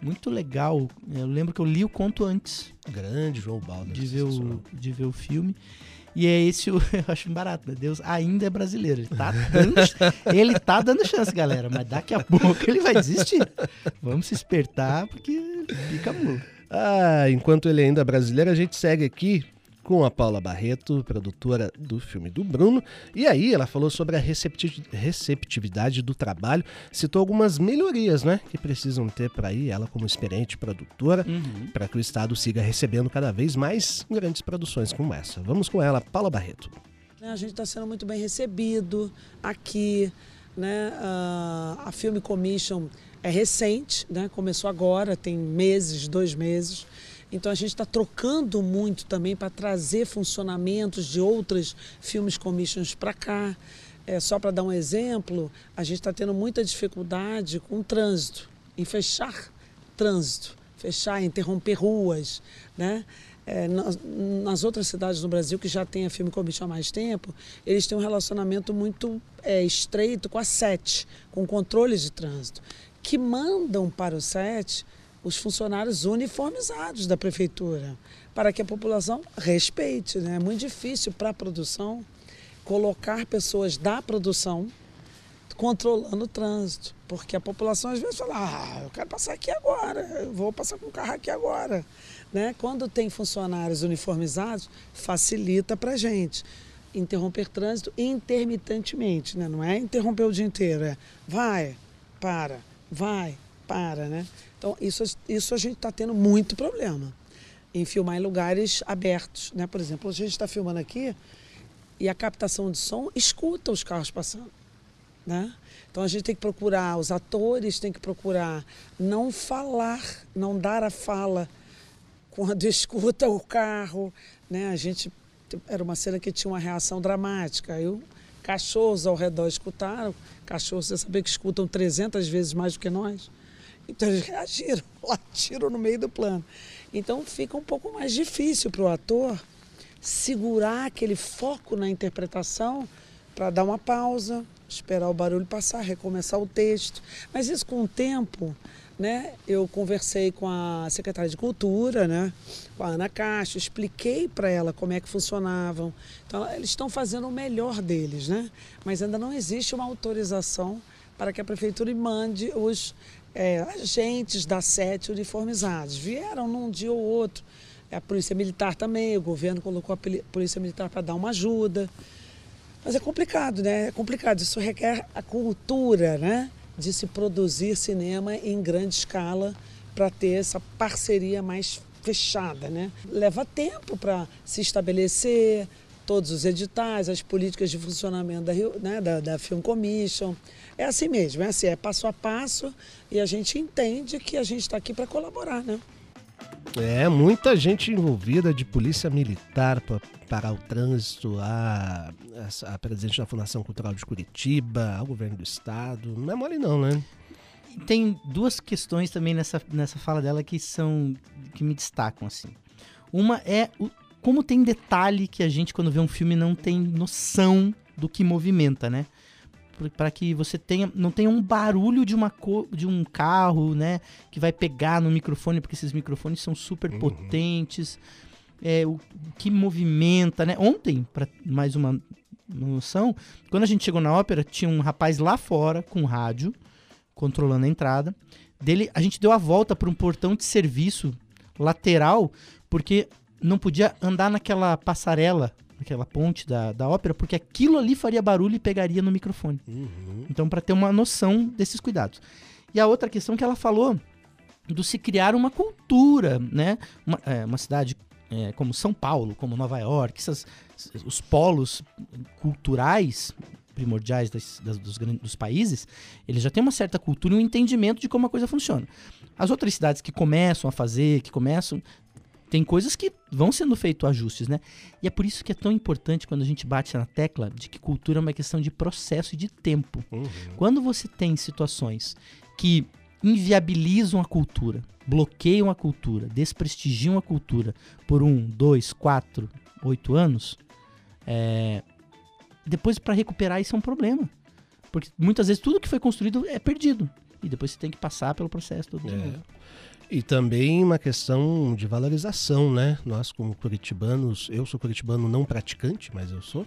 Muito legal. Eu lembro que eu li o conto antes Grande João Baldo. de ver o, de ver o filme. E é esse, o- [LAUGHS] eu acho barato, né? Deus ainda é brasileiro. Ele tá, dando, [LAUGHS] ele tá dando chance, galera, mas daqui a pouco ele vai desistir. Vamos se espertar, porque fica mulo. Ah, enquanto ele ainda é brasileiro, a gente segue aqui com a Paula Barreto, produtora do filme do Bruno. E aí ela falou sobre a recepti- receptividade do trabalho, citou algumas melhorias, né, que precisam ter para aí ela como experiente produtora, para que o estado siga recebendo cada vez mais grandes produções como essa. Vamos com ela, Paula Barreto. né, A gente está sendo muito bem recebido aqui. Né? Ah, a Film Commission é recente, né? começou agora, tem meses, dois meses. Então a gente está trocando muito também para trazer funcionamentos de outras filmes commissions para cá. É, só para dar um exemplo, a gente está tendo muita dificuldade com o trânsito, em fechar trânsito, fechar, interromper ruas, né? É, nas, nas outras cidades do Brasil que já tem a Filme Commission há mais tempo, eles têm um relacionamento muito é, estreito com a SET, com controles de trânsito, que mandam para o SET os funcionários uniformizados da prefeitura, para que a população respeite. Né? É muito difícil para a produção colocar pessoas da produção controlando o trânsito, porque a população às vezes fala, ah, eu quero passar aqui agora, eu vou passar com o carro aqui agora. Né? Quando tem funcionários uniformizados, facilita para a gente interromper trânsito intermitentemente, né? não é interromper o dia inteiro, é vai, para, vai, para. Né? Então, isso, isso a gente está tendo muito problema em filmar em lugares abertos. Né? Por exemplo, a gente está filmando aqui e a captação de som escuta os carros passando. Né? Então a gente tem que procurar, os atores têm que procurar não falar, não dar a fala quando [LAUGHS] escuta o carro. Né? A gente era uma cena que tinha uma reação dramática. O- cachorros ao redor escutaram, cachorros você sabe que escutam 300 vezes mais do que nós. Então eles reagiram, [LAUGHS] latiram no meio do plano. Então fica um pouco mais difícil para o ator segurar aquele foco na interpretação para dar uma pausa, esperar o barulho passar, recomeçar o texto. Mas isso com o tempo, né? Eu conversei com a secretária de Cultura, né? Com a Ana Castro, expliquei para ela como é que funcionavam. Então, eles estão fazendo o melhor deles, né? Mas ainda não existe uma autorização para que a prefeitura mande os é, agentes da sete uniformizados. Vieram num dia ou outro. A Polícia Militar também, o governo colocou a Polícia Militar para dar uma ajuda. Mas é complicado, né? É complicado. Isso requer a cultura, né? De se produzir cinema em grande escala para ter essa parceria mais fechada, né? Leva tempo para se estabelecer, todos os editais, as políticas de funcionamento da, Rio- né, da, da Film Commission. É assim mesmo, é assim, é passo a passo e a gente entende que a gente está aqui para colaborar, né? É, muita gente envolvida de polícia militar para parar o trânsito, a, a, a presidente da Fundação Cultural de Curitiba, ao governo do estado. Não é mole não, né? Tem duas questões também nessa, nessa fala dela que são que me destacam assim. Uma é o, como tem detalhe que a gente quando vê um filme não tem noção do que movimenta, né? Para que você tenha não tenha um barulho de uma co- de um carro, né, que vai pegar no microfone porque esses microfones são super potentes. É, o, o que movimenta, né? Ontem, para mais uma noção, quando a gente chegou na ópera, tinha um rapaz lá fora com rádio controlando a entrada. Dele, a gente deu a volta para um portão de serviço lateral, porque não podia andar naquela passarela, naquela ponte da, da ópera, porque aquilo ali faria barulho e pegaria no microfone. Então, para ter uma noção desses cuidados. E a outra questão que ela falou do se criar uma cultura, né? Uma, é, uma cidade é, como São Paulo, como Nova York, essas, os polos culturais primordiais das- das- dos, dos países, eles já têm uma certa cultura e um entendimento de como a coisa funciona. As outras cidades que começam a fazer, que começam, tem coisas que vão sendo feitos ajustes, né? E é por isso que é tão importante quando a gente bate na tecla de que cultura é uma questão de processo e de tempo. Quando você tem situações que inviabilizam a cultura, bloqueiam a cultura, desprestigiam a cultura por um, dois, quatro, oito anos, é, depois para recuperar isso é um problema. Porque muitas vezes tudo que foi construído é perdido. E depois você tem que passar pelo processo todo É. E também uma questão de valorização, né? Nós, como curitibanos, eu sou curitibano não praticante, mas eu sou.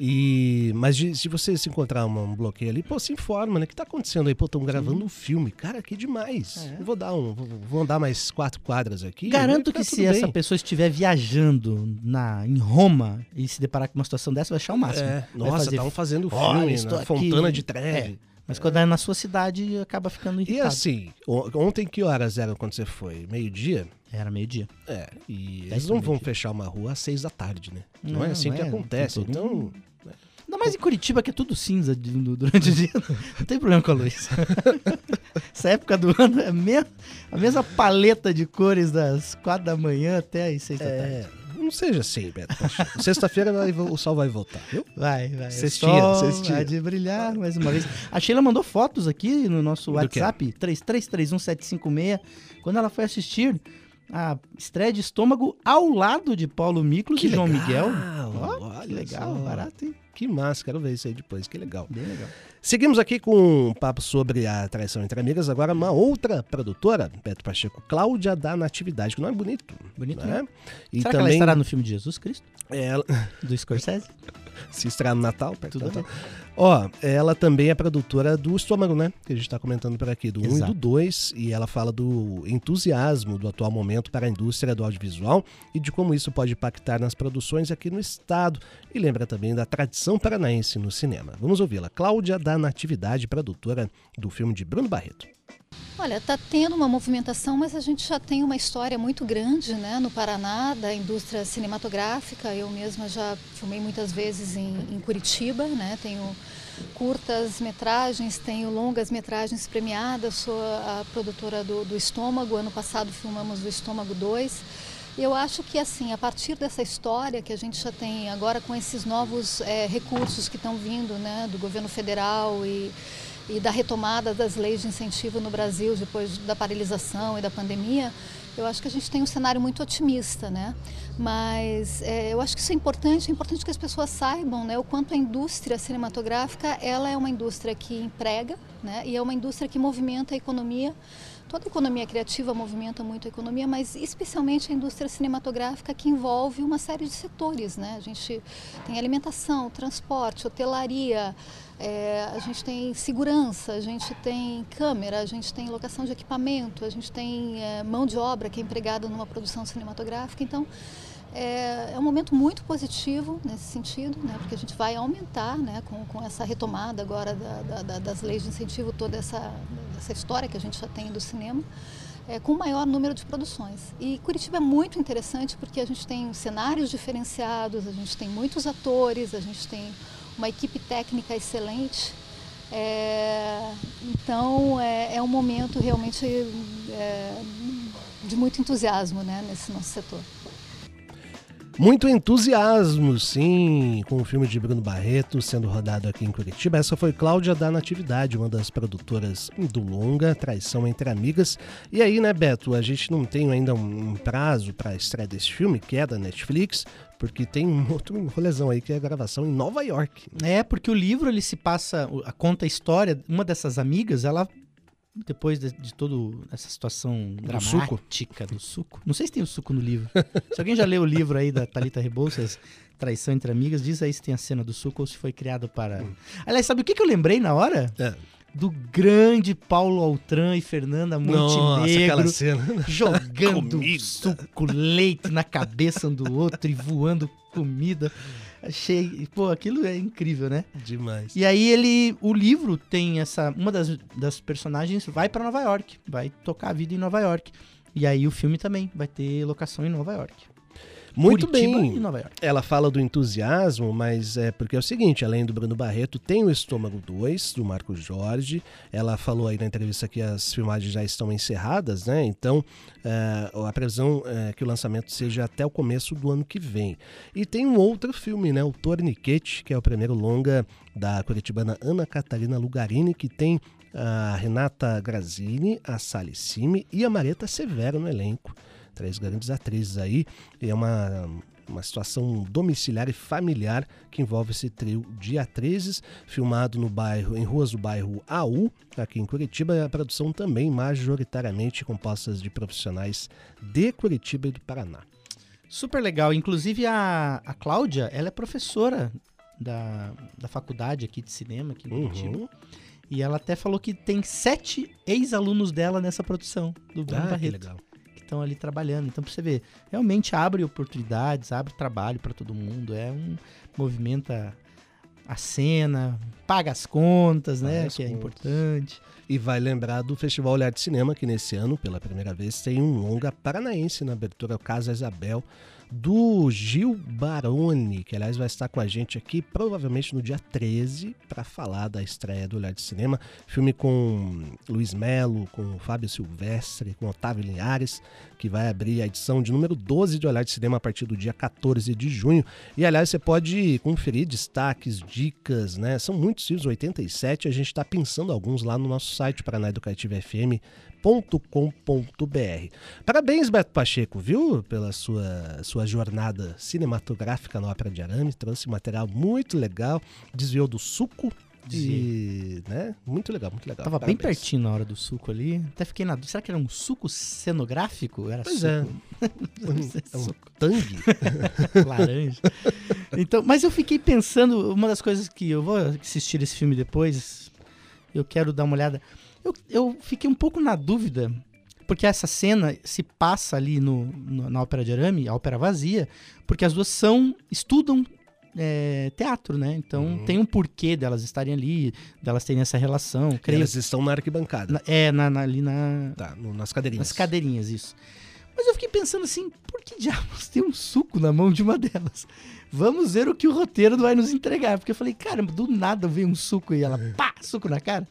E Mas de- se você se encontrar uma- um bloqueio ali, pô, se informa, né? O que tá acontecendo aí? Pô, estão gravando um filme. Cara, que demais. Eu vou dar um. Vou, vou andar mais quatro quadras aqui. Garanto que ficar se tudo essa bem. pessoa estiver viajando na, em Roma e se deparar com uma situação dessa, vai achar o máximo. É, nossa, fazer, estavam fazendo "Olha, filme estou na aqui." Fontana de Trevi. É, Mas quando é na sua cidade, acaba ficando E irritado. assim, o- ontem que horas eram quando você foi? Meio-dia? Era meio-dia. É, e Dez eles não vão fechar uma rua às seis da tarde, né? Não, é Não, assim não que é, acontece. Então, Ainda mais em Curitiba, que é tudo cinza durante o dia. Não tem problema com a luz. [LAUGHS] Essa época do ano é a mesma, a mesma paleta de cores das quatro da manhã até as seis da tarde. Não seja assim, Beto. Pacheco. Sexta-feira o sol vai voltar, viu? Vai, vai. Sol cestinha. Vai de brilhar mais uma vez. A Sheila mandou fotos aqui no nosso Do? WhatsApp, 3331-756, quando ela foi assistir a estreia de estômago ao lado de Paulo Miklos e João Miguel. Ó, que legal, só. barato, hein? Que massa, quero ver isso aí depois, que legal. Bem legal. Seguimos aqui com um papo sobre a traição entre amigas. Agora, uma outra produtora, Beto Pacheco, Cláudia da Natividade, que não é bonito. Bonito, né? né? E Será que ela também estará no filme de Jesus Cristo? ela Do Scorsese? [LAUGHS] se estrear no Natal, perto do Tudo Natal. Ó, ela também é produtora do Estômago, né? Que a gente tá comentando por aqui, do 1 e Exato. do 2. E ela fala do entusiasmo do atual momento para a indústria do audiovisual e de como isso pode impactar nas produções aqui no estado. E lembra também da tradição paranaense no cinema. Vamos ouvi-la. Cláudia da Natividade, produtora do filme de Bruno Barreto. Olha, está tendo uma movimentação, mas a gente já tem uma história muito grande né, no Paraná da indústria cinematográfica. Eu mesma já filmei muitas vezes em, em Curitiba, né, tenho curtas metragens, tenho longas metragens premiadas, sou a produtora do, do Estômago. Ano passado filmamos o Estômago 2. Eu acho que assim, a partir dessa história que a gente já tem agora com esses novos eh, recursos que estão vindo né, do governo federal e e da retomada das leis de incentivo no Brasil depois da paralisação e da pandemia, eu acho que a gente tem um cenário muito otimista, né? Mas é, eu acho que isso é importante, é importante que as pessoas saibam, né, o quanto a indústria cinematográfica ela é uma indústria que emprega, né? E é uma indústria que movimenta a economia. Toda economia criativa movimenta muito a economia, mas especialmente a indústria cinematográfica que envolve uma série de setores, né? A gente tem alimentação, transporte, hotelaria, é, a gente tem segurança, a gente tem câmera, a gente tem locação de equipamento, a gente tem é, mão de obra que é empregada numa produção cinematográfica. Então, é, é um momento muito positivo nesse sentido, né, porque a gente vai aumentar né, com, com essa retomada agora da, da, da, das leis de incentivo, toda essa, essa história que a gente já tem do cinema. é, com maior número de produções. E Curitiba é muito interessante porque a gente tem cenários diferenciados, a gente tem muitos atores, a gente tem uma equipe técnica excelente. É, então é, é, um momento realmente é, de muito entusiasmo né, nesse nosso setor. Muito entusiasmo, sim, com o filme de Bruno Barreto sendo rodado aqui em Curitiba. Essa foi Cláudia da Natividade, uma das produtoras do longa Traição entre Amigas. E aí, né, Beto, a gente não tem ainda um prazo para a estreia desse filme, que é da Netflix, porque tem um [LAUGHS] outro rolezão aí que é a gravação em Nova York. É, porque o livro ele se passa, conta a história, uma dessas amigas, ela depois de, de toda essa situação Do dramática suco. do suco. Não sei se tem o suco no livro. se alguém já leu o livro aí da Thalita Rebouças, Traição entre Amigas, diz aí se tem a cena do suco ou se foi criado para... Aliás, sabe o que, que eu lembrei na hora? É. Do grande Paulo Altran e Fernanda Nossa, Montenegro aquela cena. jogando suco, leite na cabeça um do outro e voando comida. Achei, pô, aquilo é incrível, né? Demais. E aí ele, o livro tem essa, uma das, das personagens vai pra Nova York, vai tocar a vida em Nova York. E aí o filme também vai ter locação em Nova York. Muito Curitiba bem. e Nova York. Ela fala do entusiasmo, mas é porque é o seguinte, além do Bruno Barreto, tem o Estômago 2, do Marcos Jorge. Ela falou aí na entrevista que as filmagens já estão encerradas, né? Então, é, a previsão é que o lançamento seja até o começo do ano que vem. E tem um outro filme, né? O Torniquete, que é o primeiro longa da curitibana Ana Catarina Lugarini, que tem a Renata Grazini, a Sally Simi e a Mareta Severo no elenco três grandes atrizes aí. E é uma, uma situação domiciliar e familiar que envolve esse trio de atrizes, filmado no bairro, em ruas do bairro AU, aqui em Curitiba. E a produção também majoritariamente compostas de profissionais de Curitiba e do Paraná. Super legal. Inclusive a, a Cláudia, ela é professora da, da faculdade aqui de cinema, aqui em Curitiba. Uhum. E ela até falou que tem sete ex-alunos dela nessa produção do Bruno Ah, que Barreto. legal. Que estão ali trabalhando. Então, pra você ver, realmente abre oportunidades, abre trabalho para todo mundo. É um movimenta a cena, paga as contas, né? Paga as que é contas. importante. E vai lembrar do Festival Olhar de Cinema, que nesse ano, pela primeira vez, tem um longa paranaense na abertura, o Casa Isabel, do Gil Baroni, que aliás vai estar com a gente aqui provavelmente no dia 13 para falar da estreia do Olhar de Cinema. Filme com Luiz Melo, com Fábio Silvestre, com Otávio Linhares, que vai abrir a edição de número 12 de Olhar de Cinema a partir do dia 14 de junho. E aliás, você pode conferir destaques, dicas, né? São muitos filmes, 87, a gente está pensando alguns lá no nosso site paranaeducativofm.com.br. Parabéns, Beto Pacheco, viu? Pela sua, sua jornada cinematográfica na Ópera de Arame. Trouxe material muito legal, desviou do suco. E, né? Muito legal, muito legal. Tava bem Parabéns. pertinho na hora do suco ali. Até fiquei na dúvida. Será que era um suco cenográfico? Era Pois suco. é. [LAUGHS] Ser É um suco. tangue. [LAUGHS] Laranja. Então, mas eu fiquei pensando, uma das coisas que eu vou assistir esse filme depois, eu quero dar uma olhada. Eu, eu fiquei um pouco na dúvida, porque essa cena se passa ali no, no- na Ópera de Arame, a ópera vazia, porque as duas são, estudam é, teatro, né? Então Uhum. tem um porquê delas estarem ali, delas terem essa relação. Creio, Eles estão na arquibancada. na- é, na, na- ali na, Tá, no- nas cadeirinhas. nas cadeirinhas, isso. Mas eu fiquei pensando assim, por que diabos tem um suco na mão de uma delas? Vamos ver o que o roteiro vai nos entregar. Porque eu falei, cara, do nada veio um suco e ela, pá, suco na cara.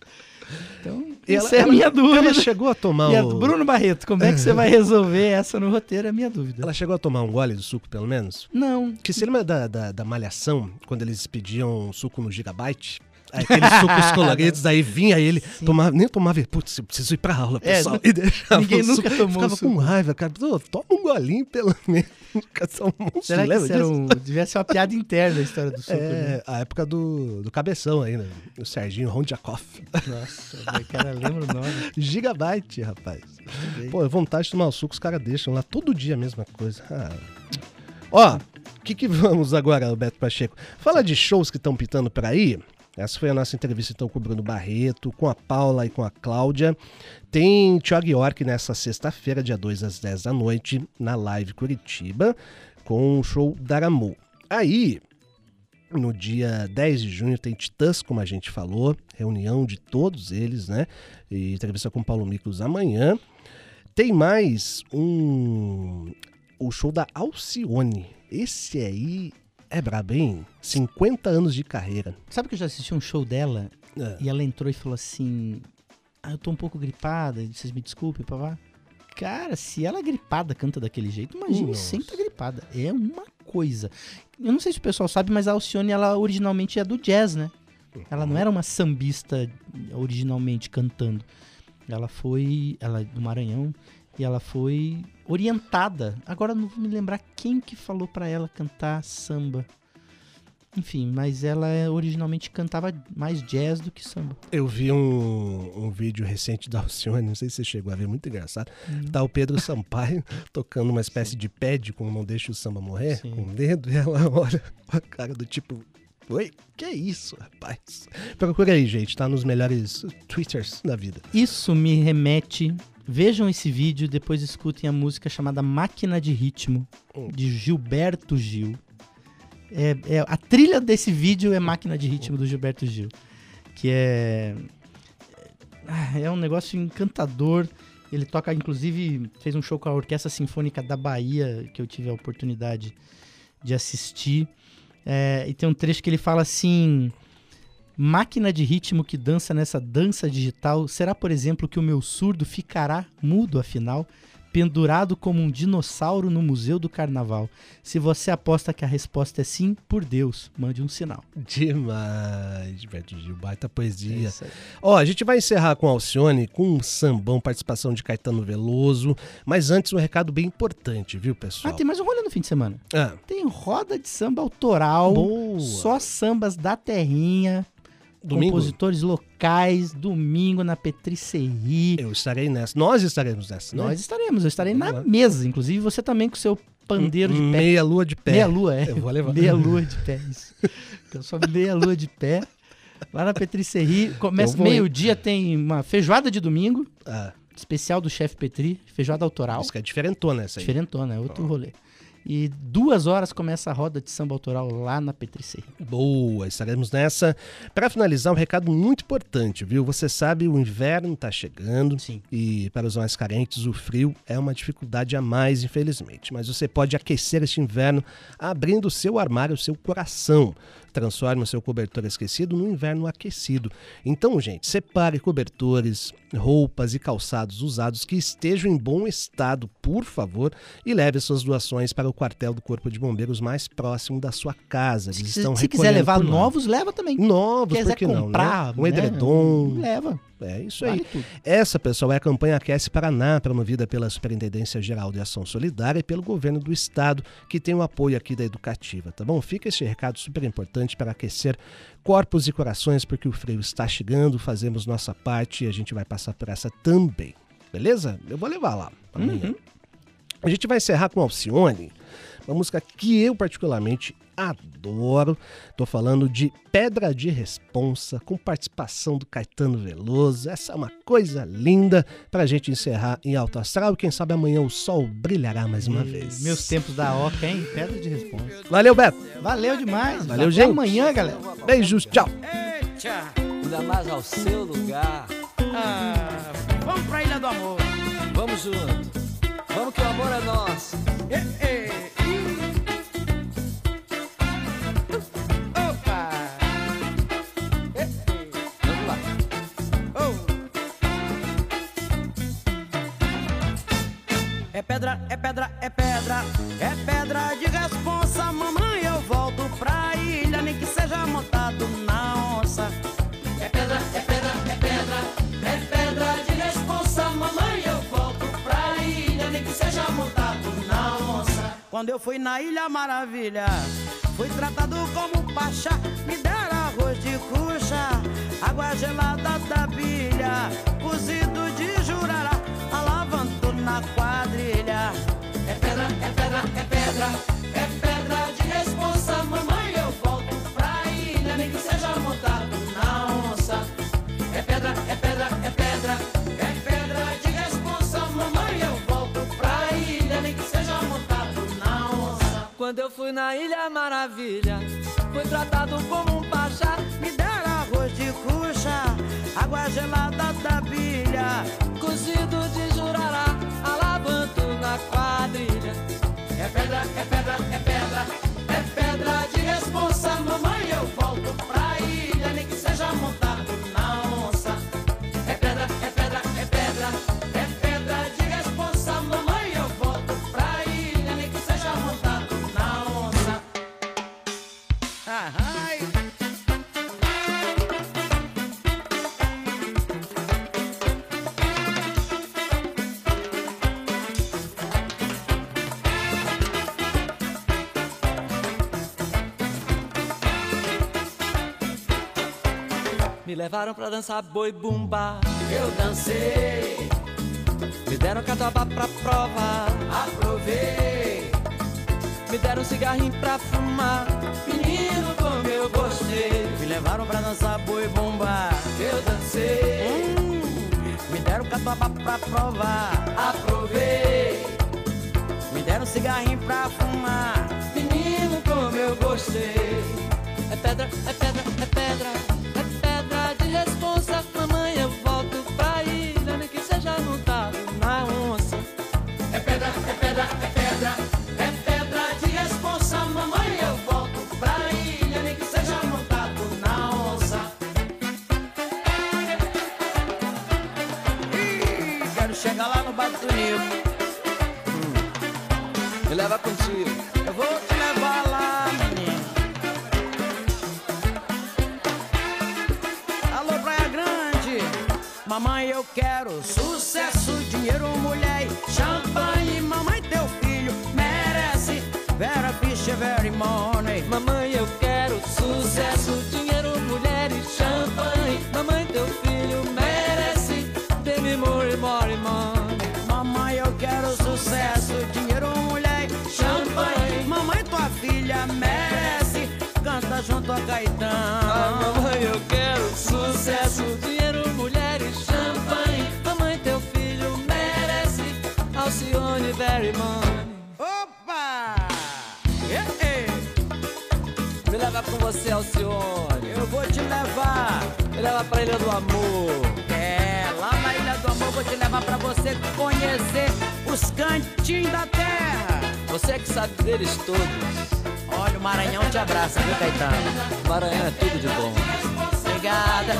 Então, ela- essa é a minha dúvida. Ela chegou a tomar E a o... Bruno Barreto, como é que você vai [LAUGHS] resolver essa no roteiro? É a minha dúvida. Ela chegou a tomar um gole do suco, pelo menos? Não. Que você lembra da, da, da Malhação, quando eles pediam suco no Gigabyte? Aí Aqueles [LAUGHS] sucos coloridos, daí vinha ele, tomava, nem tomava, putz, eu preciso ir pra aula, É, pessoal. nu- e deixava ninguém nunca suco. tomou Ficava suco. com raiva, cara. Toma um golinho, pelo [LAUGHS] menos. Nunca tomou um Será que era um, devia ser uma piada interna a história do [LAUGHS] suco, né? É, a época do, do cabeção ainda, o Serginho Rondiakoff. Nossa, o cara lembra o nome. Gigabyte, rapaz. Pô, vontade de tomar o suco, os caras deixam lá todo dia a mesma coisa. Ah. Ó, o que, que vamos agora, Beto Pacheco? Fala de shows que estão pitando por aí. Essa foi a nossa entrevista então com o Bruno Barreto, com a Paula e com a Cláudia. Tem Thiago York nessa sexta-feira, dia 2 às 10 da noite, na Live Curitiba, com o show Daramou. Aí, no dia 10 de junho tem Titãs, como a gente falou, reunião de todos eles, né? E entrevista com Paulo Miklos amanhã. tem mais um. O show da Alcione. Esse aí é brabo, hein? 50 anos de carreira. Sabe que eu já assisti um show dela É. e ela entrou e falou assim: Ah, eu tô um pouco gripada, vocês me desculpem, papá. Cara, se ela gripada canta daquele jeito, imagine Nossa. sem tá gripada. É uma coisa. Eu não sei se o pessoal sabe, mas a Alcione, ela originalmente é do jazz, né? Ela não era uma sambista originalmente cantando. Ela foi. Ela é do Maranhão. E ela foi orientada. Agora eu não vou me lembrar quem que falou pra ela cantar samba. Enfim, mas ela é- originalmente cantava mais jazz do que samba. Eu vi um, um vídeo recente da Alcione, não sei se você chegou a ver, muito engraçado. Tá o Pedro Sampaio [LAUGHS] tocando uma espécie de pad com Não Deixa o Samba Morrer, com o dedo, e ela [LAUGHS] olha com a cara do tipo... Oi, que isso, rapaz? Procura aí, gente, tá nos melhores twitters da vida. Isso me remete. Vejam esse vídeo, depois escutem a música chamada Máquina de Ritmo, de Gilberto Gil. É, é- a trilha desse vídeo é Máquina de Ritmo do Gilberto Gil. Que é. ah, É um negócio encantador. Ele toca, inclusive, fez um show com a Orquestra Sinfônica da Bahia, que eu tive a oportunidade de assistir. É, e tem um trecho que ele fala assim: Máquina de ritmo que dança nessa dança digital, será, por exemplo, que o meu surdo ficará mudo afinal, pendurado como um dinossauro no Museu do Carnaval? Se você aposta que a resposta é sim, por Deus, mande um sinal. Demais, Gilberto Gil, baita poesia. É. Ó, a gente vai encerrar com Alcione, com um sambão, participação de Caetano Veloso. Mas antes, um recado bem importante, viu, Ah, pessoal? tem mais um rolê no fim de semana. Ah, Tem roda de samba autoral, Boa. só sambas da terrinha, Domingo? compositores locais, domingo na Petricerie. eu estarei nessa. Nós estaremos nessa, né? Nós estaremos, eu estarei na Vamos lá. mesa, inclusive você também com seu pandeiro de pé. Meia lua de pé. Meia lua, é. Eu vou levar. Meia lua de pé, isso. Eu sou meia lua de pé. Lá na Petricerie, começa meio-dia, tem uma feijoada de domingo, Ah, especial do chefe Petri, feijoada autoral. isso que é diferentona essa aí. Diferentona, é outro rolê. E duas horas começa a roda de samba autoral lá na Petricerie. Boa, estaremos nessa. Para finalizar, um recado muito importante, viu? Você sabe, o inverno tá chegando. Sim. E para os mais carentes, o frio é uma dificuldade a mais, infelizmente. Mas você pode aquecer este inverno abrindo o seu armário, o seu coração. Transforme o seu cobertor esquecido no inverno aquecido. Então, gente, separe cobertores, roupas e calçados usados que estejam em bom estado, por favor, e leve suas doações para o quartel do Corpo de Bombeiros mais próximo da sua casa. Eles Se, estão se quiser levar novos, leva também. Novos, quiser por que não, comprar, né? Um né? edredom. Leva. É isso aí. Vale. Essa, pessoal, é a campanha Aquece Paraná, promovida pela Superintendência Geral de Ação Solidária e pelo governo do estado, que tem o apoio aqui da Educativa, tá bom? Fica esse recado super importante para aquecer corpos e corações, porque o frio está chegando, fazemos nossa parte e a gente vai passar por essa também. Beleza? Eu vou levar lá amanhã. A gente vai encerrar com Alcione, uma música que eu particularmente adoro. Tô falando de Pedra de Responsa, com participação do Caetano Veloso. Essa é uma coisa linda pra gente encerrar em alto astral. E quem sabe amanhã o sol brilhará mais uma vez. Meus tempos da Oca, hein? Pedra de resposta. Valeu, Beto. Valeu demais. Valeu, Até gente. amanhã, galera. Beijos, tchau. Eita, ainda mais ao seu lugar. Ah, vamos pra Ilha do Amor. Vamos junto. Vamos que o amor é nosso. Ei, ei, É pedra, é pedra, é pedra, é pedra de responsa. Mamãe, eu volto pra ilha, nem que seja montado na onça. É pedra, é pedra, é pedra, é pedra de responsa. Mamãe, eu volto pra ilha, nem que seja montado na onça. Quando eu fui na Ilha Maravilha, fui tratado como pachá. Me deram arroz de cucha, água gelada da bilha, cozido de jurará, alavanto na quadrilha. É pedra, é pedra, é pedra, é pedra de responsa. Mamãe, eu volto pra ilha, nem que seja montado na onça. É pedra, é pedra, é pedra, é pedra de responsa. Mamãe, eu volto pra ilha, nem que seja montado na onça. Quando eu fui na Ilha Maravilha, fui tratado como um pachá. Me deram cucha, água gelada da bilha, Cozido de jurará, quanto na quadrilha. É pedra, é pedra, é pedra, é pedra de responsa. Mamãe, eu volto pra ilha, nem que seja montado levaram pra dançar boi bumba. Eu dancei, Me deram catuaba pra prova. aprovei. Me deram um cigarrinho pra fumar. Menino, como eu gostei. Me levaram pra dançar boi bomba. Eu dancei, Me deram catuaba pra provar. aprovei. Me deram cigarrinho pra fumar. Menino, como eu gostei. É pedra, é pedra. É pedra Chegar lá no Batunil. Me leva contigo. Eu vou te levar lá, menino. Alô, Praia Grande. Mamãe, eu quero sucesso, dinheiro, mulher e champanhe. Mamãe, teu filho merece. Vera Fischer, very money. Mamãe, eu quero sucesso, dinheiro, mulher e champanhe. Mamãe, teu filho merece. Sucesso, dinheiro, mulher e champanhe. Mamãe, tua filha merece. Canta junto a Caetano. Ah, mamãe, eu quero sucesso, dinheiro, mulher e champanhe. Mamãe, teu filho merece. Alcione, very money. Opa! Eh, eh. Me leva com você, Alcione. Eu vou te levar. Me leva pra Ilha do Amor. Na Ilha do Amor vou te levar pra você conhecer os cantinhos da terra. Você que sabe deles todos. Olha, o Maranhão te abraça, viu, Caetano? Maranhão é tudo de bom. Obrigada.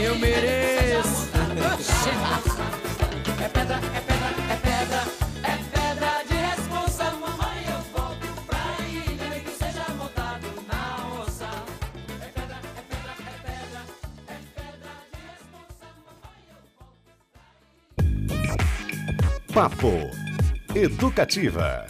Eu mereço. [LAUGHS] É pedra, é pedra, Papo Educativa.